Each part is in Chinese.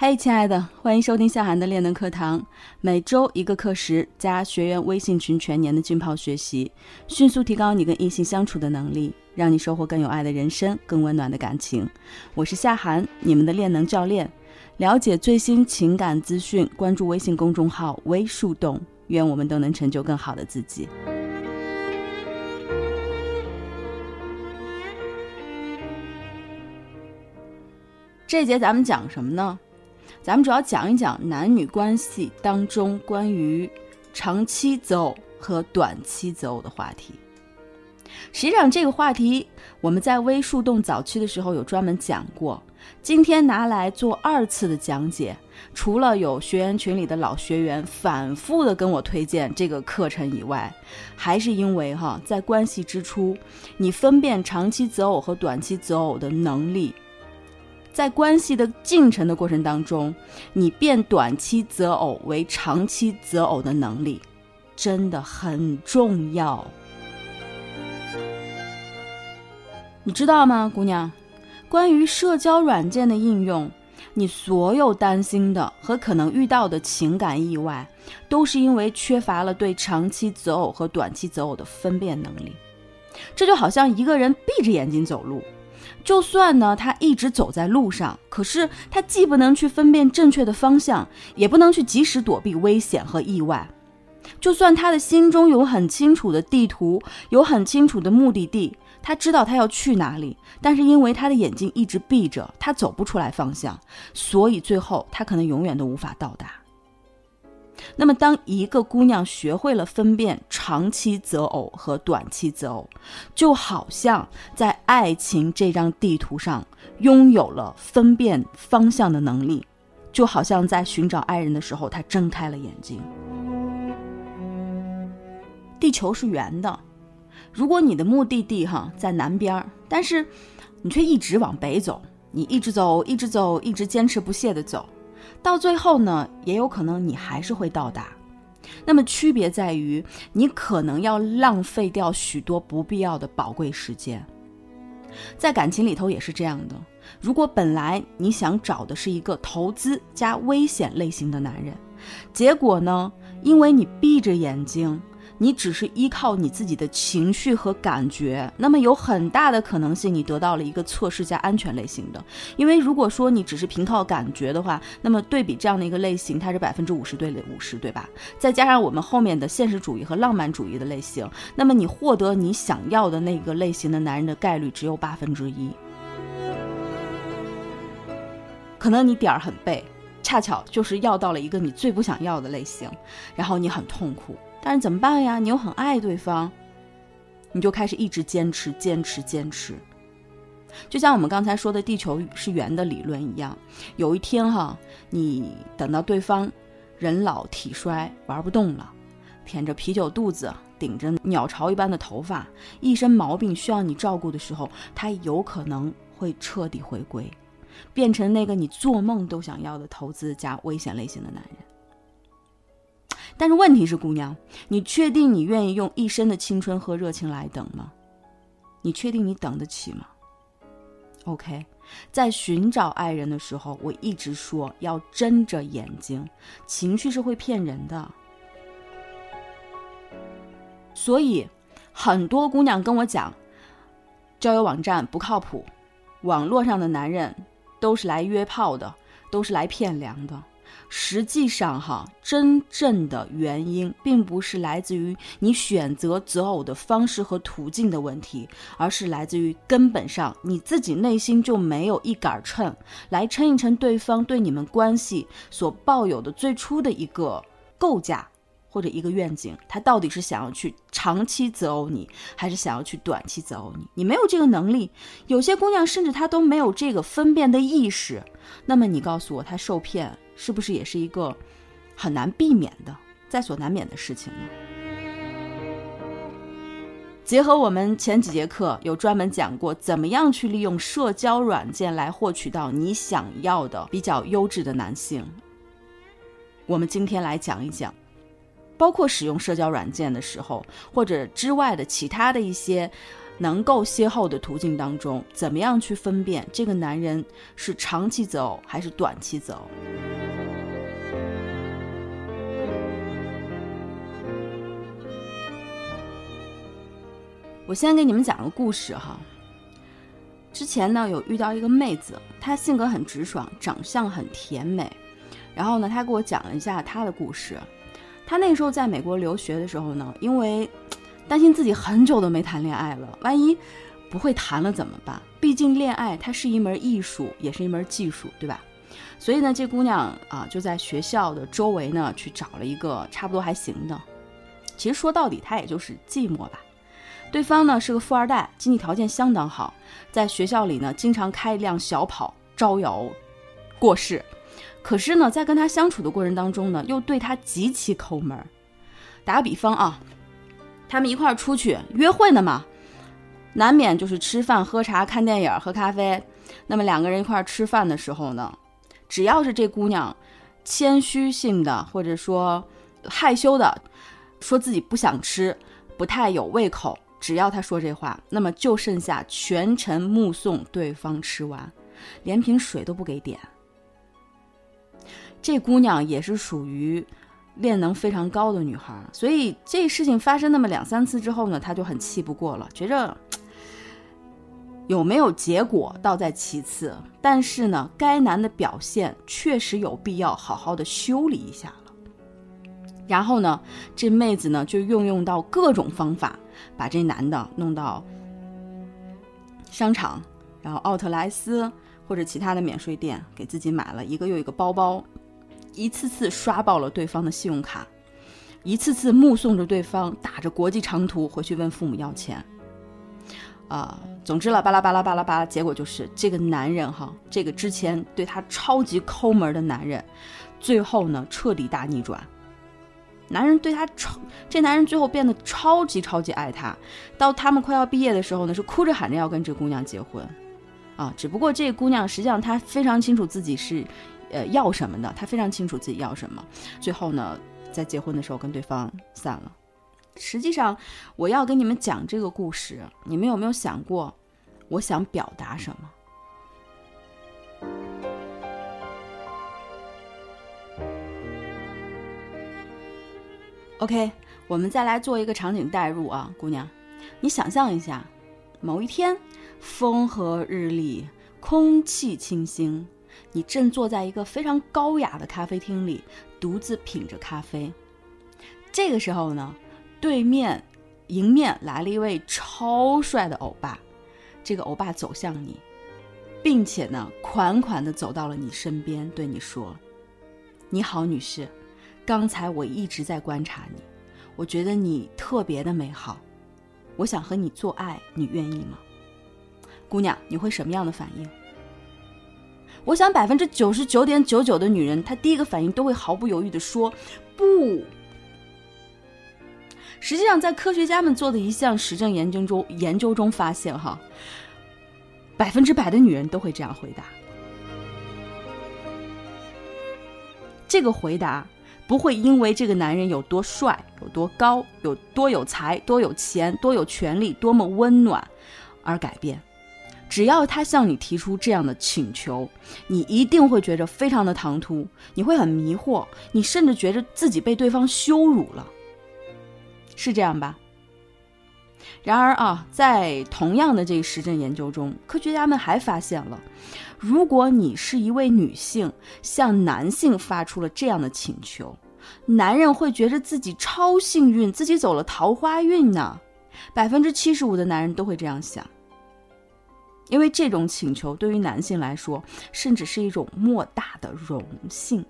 嘿，亲爱的，欢迎收听夏涵的恋能课堂。每周一个课时，加学员微信群，全年的浸泡学习，迅速提高你跟异性相处的能力，让你收获更有爱的人生，更温暖的感情。我是夏涵，你们的恋能教练。了解最新情感资讯，关注微信公众号“微树洞”。愿我们都能成就更好的自己。这节咱们讲什么呢？咱们主要讲一讲男女关系当中关于长期择偶和短期择偶的话题。实际上，这个话题我们在微树洞早期的时候有专门讲过，今天拿来做二次的讲解。除了有学员群里的老学员反复的跟我推荐这个课程以外，还是因为哈，在关系之初，你分辨长期择偶和短期择偶的能力。在关系的进程的过程当中，你变短期择偶为长期择偶的能力，真的很重要。你知道吗，姑娘？关于社交软件的应用，你所有担心的和可能遇到的情感意外，都是因为缺乏了对长期择偶和短期择偶的分辨能力。这就好像一个人闭着眼睛走路。就算呢，他一直走在路上，可是他既不能去分辨正确的方向，也不能去及时躲避危险和意外。就算他的心中有很清楚的地图，有很清楚的目的地，他知道他要去哪里，但是因为他的眼睛一直闭着，他走不出来方向，所以最后他可能永远都无法到达。那么，当一个姑娘学会了分辨长期择偶和短期择偶，就好像在爱情这张地图上拥有了分辨方向的能力，就好像在寻找爱人的时候，她睁开了眼睛。地球是圆的，如果你的目的地哈在南边，但是你却一直往北走，你一直走，一直走，一直坚持不懈的走。到最后呢，也有可能你还是会到达。那么区别在于，你可能要浪费掉许多不必要的宝贵时间。在感情里头也是这样的。如果本来你想找的是一个投资加危险类型的男人，结果呢，因为你闭着眼睛。你只是依靠你自己的情绪和感觉，那么有很大的可能性你得到了一个测试加安全类型的。因为如果说你只是凭靠感觉的话，那么对比这样的一个类型，它是百分之五十对五十，对吧？再加上我们后面的现实主义和浪漫主义的类型，那么你获得你想要的那个类型的男人的概率只有八分之一。可能你点儿很背，恰巧就是要到了一个你最不想要的类型，然后你很痛苦。但是怎么办呀？你又很爱对方，你就开始一直坚持、坚持、坚持。就像我们刚才说的“地球是圆的”理论一样，有一天哈，你等到对方人老体衰、玩不动了，腆着啤酒肚子、顶着鸟巢一般的头发、一身毛病需要你照顾的时候，他有可能会彻底回归，变成那个你做梦都想要的投资加危险类型的男人。但是问题是，姑娘，你确定你愿意用一生的青春和热情来等吗？你确定你等得起吗？OK，在寻找爱人的时候，我一直说要睁着眼睛，情绪是会骗人的。所以，很多姑娘跟我讲，交友网站不靠谱，网络上的男人都是来约炮的，都是来骗粮的。实际上，哈，真正的原因并不是来自于你选择择偶的方式和途径的问题，而是来自于根本上你自己内心就没有一杆秤来称一称对方对你们关系所抱有的最初的一个构架或者一个愿景，他到底是想要去长期择偶你，还是想要去短期择偶你？你没有这个能力，有些姑娘甚至她都没有这个分辨的意识，那么你告诉我，她受骗？是不是也是一个很难避免的、在所难免的事情呢？结合我们前几节课有专门讲过，怎么样去利用社交软件来获取到你想要的比较优质的男性。我们今天来讲一讲，包括使用社交软件的时候，或者之外的其他的一些能够邂逅的途径当中，怎么样去分辨这个男人是长期择偶还是短期择偶？我先给你们讲个故事哈。之前呢，有遇到一个妹子，她性格很直爽，长相很甜美。然后呢，她给我讲了一下她的故事。她那时候在美国留学的时候呢，因为担心自己很久都没谈恋爱了，万一不会谈了怎么办？毕竟恋爱它是一门艺术，也是一门技术，对吧？所以呢，这姑娘啊，就在学校的周围呢，去找了一个差不多还行的。其实说到底，她也就是寂寞吧。对方呢是个富二代，经济条件相当好，在学校里呢经常开一辆小跑招摇过市。可是呢，在跟他相处的过程当中呢，又对他极其抠门。打个比方啊，他们一块儿出去约会呢嘛，难免就是吃饭、喝茶、看电影、喝咖啡。那么两个人一块儿吃饭的时候呢，只要是这姑娘谦虚性的或者说害羞的，说自己不想吃，不太有胃口。只要他说这话，那么就剩下全程目送对方吃完，连瓶水都不给点。这姑娘也是属于恋能非常高的女孩，所以这事情发生那么两三次之后呢，她就很气不过了，觉着有没有结果倒在其次，但是呢，该男的表现确实有必要好好的修理一下了。然后呢，这妹子呢就运用到各种方法。把这男的弄到商场，然后奥特莱斯或者其他的免税店，给自己买了一个又一个包包，一次次刷爆了对方的信用卡，一次次目送着对方打着国际长途回去问父母要钱。啊，总之了，巴拉巴拉巴拉巴拉，结果就是这个男人哈，这个之前对他超级抠门的男人，最后呢彻底大逆转。男人对她超，这男人最后变得超级超级爱她，到他们快要毕业的时候呢，是哭着喊着要跟这姑娘结婚，啊，只不过这姑娘实际上她非常清楚自己是，呃，要什么的，她非常清楚自己要什么，最后呢，在结婚的时候跟对方散了。实际上，我要跟你们讲这个故事，你们有没有想过，我想表达什么？OK，我们再来做一个场景代入啊，姑娘，你想象一下，某一天风和日丽，空气清新，你正坐在一个非常高雅的咖啡厅里，独自品着咖啡。这个时候呢，对面迎面来了一位超帅的欧巴，这个欧巴走向你，并且呢，款款的走到了你身边，对你说：“你好，女士。”刚才我一直在观察你，我觉得你特别的美好，我想和你做爱，你愿意吗？姑娘，你会什么样的反应？我想百分之九十九点九九的女人，她第一个反应都会毫不犹豫的说不。实际上，在科学家们做的一项实证研究中，研究中发现，哈，百分之百的女人都会这样回答。这个回答。不会因为这个男人有多帅、有多高、有多有才、多有钱、多有权利、多么温暖而改变。只要他向你提出这样的请求，你一定会觉着非常的唐突，你会很迷惑，你甚至觉着自己被对方羞辱了，是这样吧？然而啊，在同样的这个实证研究中，科学家们还发现了，如果你是一位女性，向男性发出了这样的请求，男人会觉得自己超幸运，自己走了桃花运呢。百分之七十五的男人都会这样想，因为这种请求对于男性来说，甚至是一种莫大的荣幸。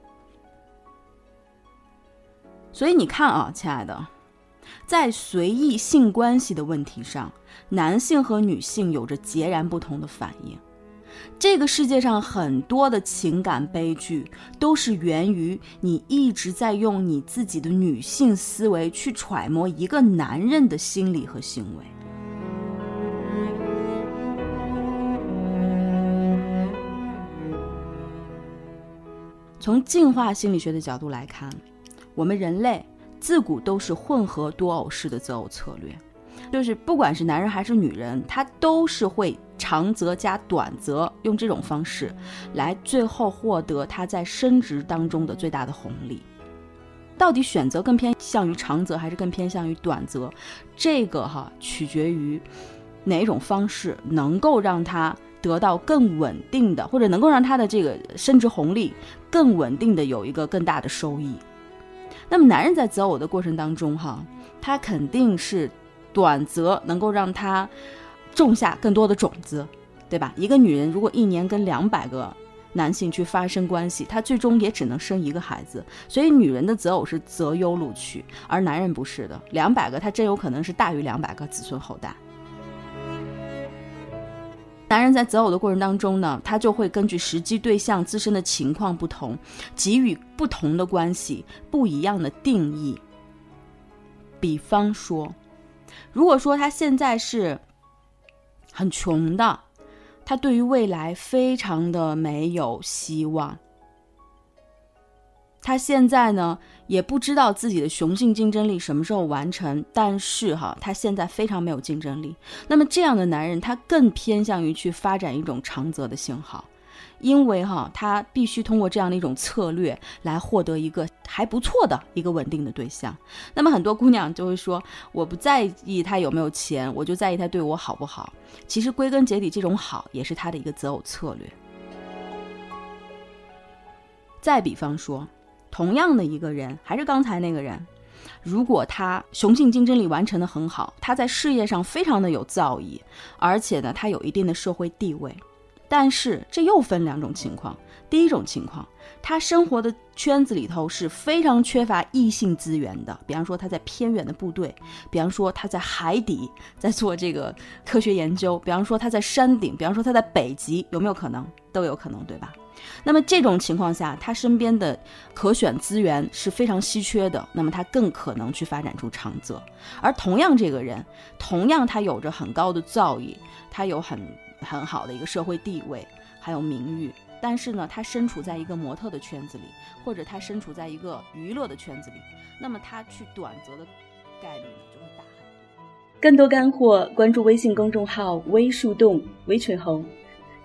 所以你看啊，亲爱的。在随意性关系的问题上，男性和女性有着截然不同的反应。这个世界上很多的情感悲剧，都是源于你一直在用你自己的女性思维去揣摩一个男人的心理和行为。从进化心理学的角度来看，我们人类。自古都是混合多偶式的择偶策略，就是不管是男人还是女人，他都是会长择加短择，用这种方式来最后获得他在升职当中的最大的红利。到底选择更偏向于长择还是更偏向于短择？这个哈取决于哪种方式能够让他得到更稳定的，或者能够让他的这个升职红利更稳定的有一个更大的收益。那么男人在择偶的过程当中哈，他肯定是短择能够让他种下更多的种子，对吧？一个女人如果一年跟两百个。男性去发生关系，他最终也只能生一个孩子。所以女人的择偶是择优录取，而男人不是的。两百个，他真有可能是大于两百个子孙后代。男人在择偶的过程当中呢，他就会根据实际对象自身的情况不同，给予不同的关系不一样的定义。比方说，如果说他现在是很穷的。他对于未来非常的没有希望，他现在呢也不知道自己的雄性竞争力什么时候完成，但是哈，他现在非常没有竞争力。那么这样的男人，他更偏向于去发展一种长则的信号。因为哈，他必须通过这样的一种策略来获得一个还不错的一个稳定的对象。那么很多姑娘就会说，我不在意他有没有钱，我就在意他对我好不好。其实归根结底，这种好也是他的一个择偶策略。再比方说，同样的一个人，还是刚才那个人，如果他雄性竞争力完成的很好，他在事业上非常的有造诣，而且呢，他有一定的社会地位。但是这又分两种情况。第一种情况，他生活的圈子里头是非常缺乏异性资源的。比方说他在偏远的部队，比方说他在海底在做这个科学研究，比方说他在山顶，比方说他在北极，有没有可能？都有可能，对吧？那么这种情况下，他身边的可选资源是非常稀缺的，那么他更可能去发展出长则。而同样这个人，同样他有着很高的造诣，他有很。很好的一个社会地位，还有名誉，但是呢，他身处在一个模特的圈子里，或者他身处在一个娱乐的圈子里，那么他去短则的概率呢就会大很多。更多干货，关注微信公众号“微树洞微群红”，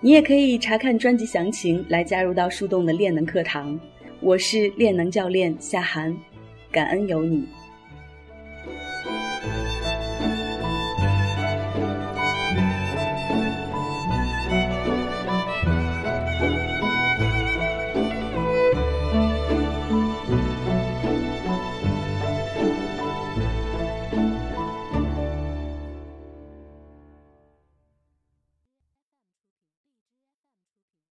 你也可以查看专辑详情来加入到树洞的练能课堂。我是练能教练夏涵，感恩有你。